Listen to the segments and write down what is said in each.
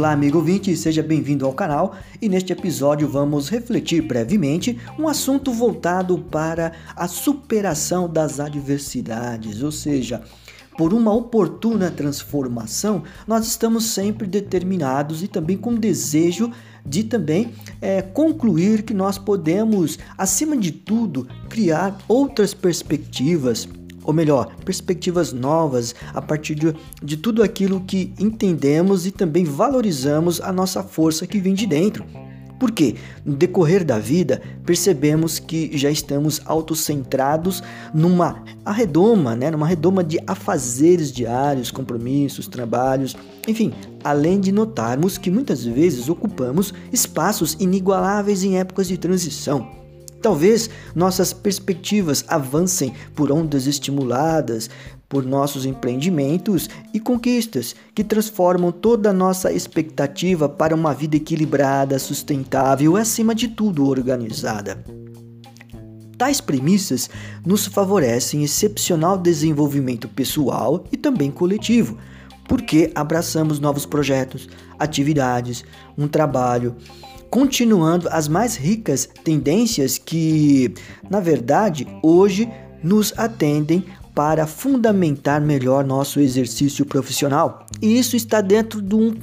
Olá, amigo ouvinte, seja bem-vindo ao canal e neste episódio vamos refletir brevemente um assunto voltado para a superação das adversidades, ou seja, por uma oportuna transformação, nós estamos sempre determinados e também com desejo de também é, concluir que nós podemos, acima de tudo, criar outras perspectivas ou melhor, perspectivas novas a partir de, de tudo aquilo que entendemos e também valorizamos a nossa força que vem de dentro. Porque no decorrer da vida percebemos que já estamos autocentrados numa arredoma, né? numa redoma de afazeres diários, compromissos, trabalhos, enfim, além de notarmos que muitas vezes ocupamos espaços inigualáveis em épocas de transição Talvez nossas perspectivas avancem por ondas estimuladas por nossos empreendimentos e conquistas que transformam toda a nossa expectativa para uma vida equilibrada, sustentável e, acima de tudo, organizada. Tais premissas nos favorecem excepcional desenvolvimento pessoal e também coletivo, porque abraçamos novos projetos, atividades, um trabalho continuando as mais ricas tendências que, na verdade, hoje nos atendem para fundamentar melhor nosso exercício profissional. E isso está dentro de um,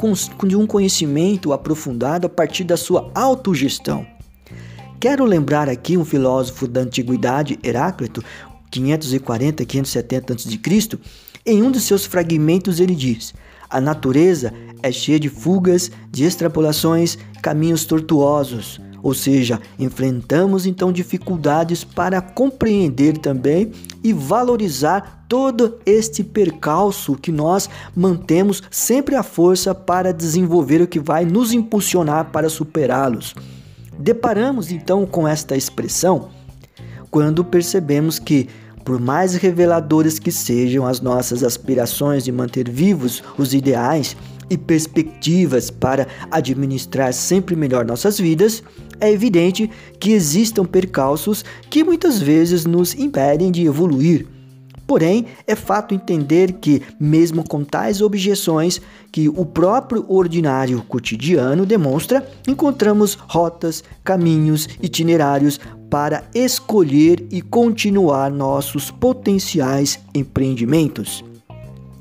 de um conhecimento aprofundado a partir da sua autogestão. Quero lembrar aqui um filósofo da antiguidade, Heráclito, 540-570 a.C., em um dos seus fragmentos ele diz: A natureza é cheia de fugas, de extrapolações, caminhos tortuosos. Ou seja, enfrentamos então dificuldades para compreender também e valorizar todo este percalço que nós mantemos sempre a força para desenvolver o que vai nos impulsionar para superá-los. Deparamos então com esta expressão quando percebemos que por mais reveladoras que sejam as nossas aspirações de manter vivos os ideais, e perspectivas para administrar sempre melhor nossas vidas, é evidente que existam percalços que muitas vezes nos impedem de evoluir. Porém, é fato entender que, mesmo com tais objeções que o próprio ordinário cotidiano demonstra, encontramos rotas, caminhos, itinerários para escolher e continuar nossos potenciais empreendimentos.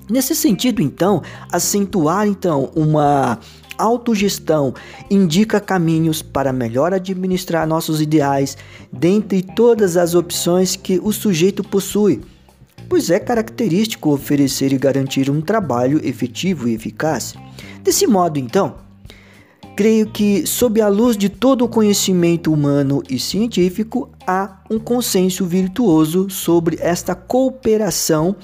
Nesse sentido, então, acentuar então uma autogestão indica caminhos para melhor administrar nossos ideais dentre todas as opções que o sujeito possui, pois é característico oferecer e garantir um trabalho efetivo e eficaz. Desse modo, então, creio que, sob a luz de todo o conhecimento humano e científico, há um consenso virtuoso sobre esta cooperação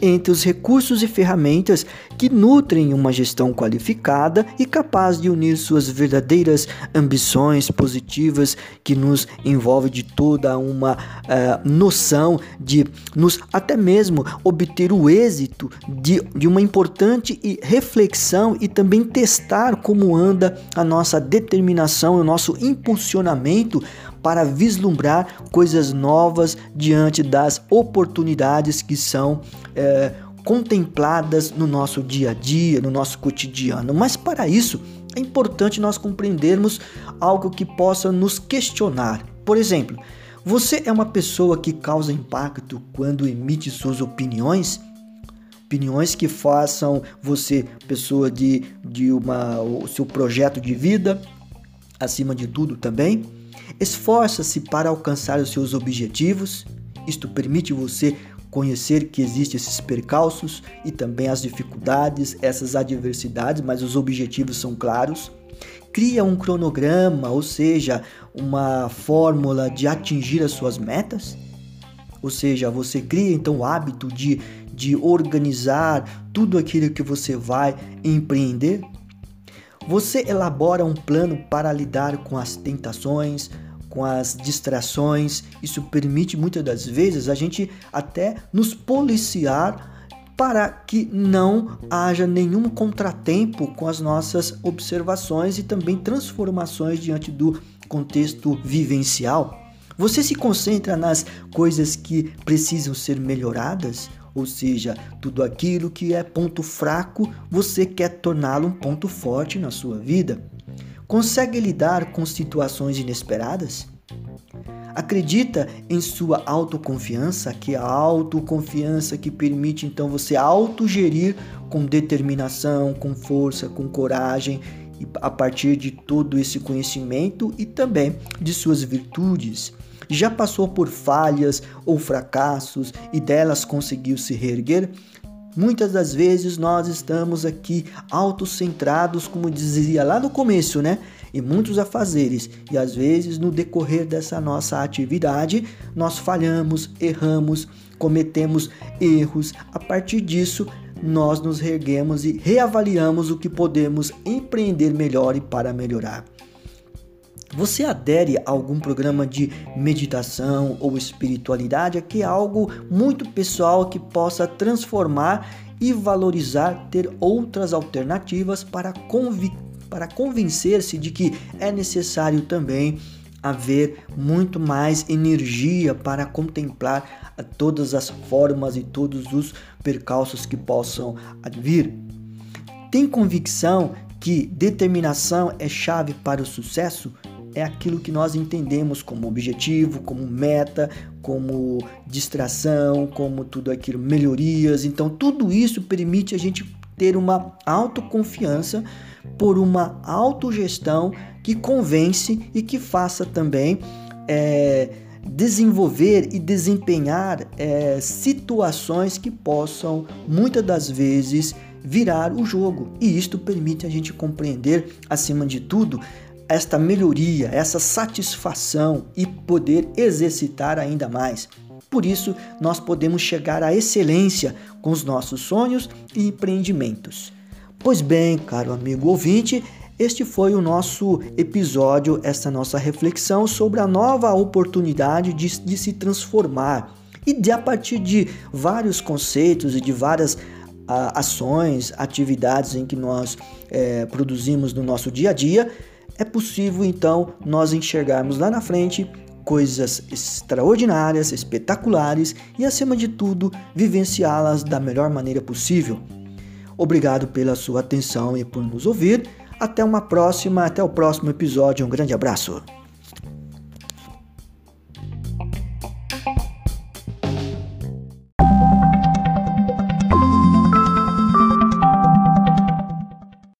entre os recursos e ferramentas que nutrem uma gestão qualificada e capaz de unir suas verdadeiras ambições positivas que nos envolve de toda uma uh, noção de nos até mesmo obter o êxito de, de uma importante reflexão e também testar como anda a nossa determinação, o nosso impulsionamento para vislumbrar coisas novas diante das oportunidades que são é, contempladas no nosso dia a dia, no nosso cotidiano. Mas para isso é importante nós compreendermos algo que possa nos questionar. Por exemplo, você é uma pessoa que causa impacto quando emite suas opiniões? Opiniões que façam você pessoa de, de uma, o seu projeto de vida, acima de tudo também? Esforça-se para alcançar os seus objetivos. Isto permite você conhecer que existem esses percalços e também as dificuldades, essas adversidades, mas os objetivos são claros. Cria um cronograma, ou seja, uma fórmula de atingir as suas metas. Ou seja, você cria então o hábito de, de organizar tudo aquilo que você vai empreender. Você elabora um plano para lidar com as tentações, com as distrações. Isso permite muitas das vezes a gente até nos policiar para que não haja nenhum contratempo com as nossas observações e também transformações diante do contexto vivencial. Você se concentra nas coisas que precisam ser melhoradas Ou seja, tudo aquilo que é ponto fraco, você quer torná-lo um ponto forte na sua vida. Consegue lidar com situações inesperadas? Acredita em sua autoconfiança, que é a autoconfiança que permite então você autogerir com determinação, com força, com coragem, a partir de todo esse conhecimento e também de suas virtudes. Já passou por falhas ou fracassos e delas conseguiu se reerguer? Muitas das vezes nós estamos aqui autocentrados, como dizia lá no começo, né? E muitos afazeres, e às vezes no decorrer dessa nossa atividade nós falhamos, erramos, cometemos erros. A partir disso, nós nos reerguemos e reavaliamos o que podemos empreender melhor e para melhorar. Você adere a algum programa de meditação ou espiritualidade? Aqui é algo muito pessoal que possa transformar e valorizar, ter outras alternativas para, convi para convencer-se de que é necessário também haver muito mais energia para contemplar todas as formas e todos os percalços que possam vir. Tem convicção que determinação é chave para o sucesso? é aquilo que nós entendemos como objetivo, como meta, como distração, como tudo aquilo, melhorias. Então, tudo isso permite a gente ter uma autoconfiança por uma autogestão que convence e que faça também é, desenvolver e desempenhar é, situações que possam muitas das vezes virar o jogo. E isto permite a gente compreender, acima de tudo, esta melhoria, essa satisfação e poder exercitar ainda mais. Por isso, nós podemos chegar à excelência com os nossos sonhos e empreendimentos. Pois bem, caro amigo ouvinte, este foi o nosso episódio, essa nossa reflexão sobre a nova oportunidade de, de se transformar e de a partir de vários conceitos e de várias a, ações, atividades em que nós é, produzimos no nosso dia a dia, é possível então nós enxergarmos lá na frente coisas extraordinárias, espetaculares e, acima de tudo, vivenciá-las da melhor maneira possível. Obrigado pela sua atenção e por nos ouvir. Até uma próxima, até o próximo episódio. Um grande abraço.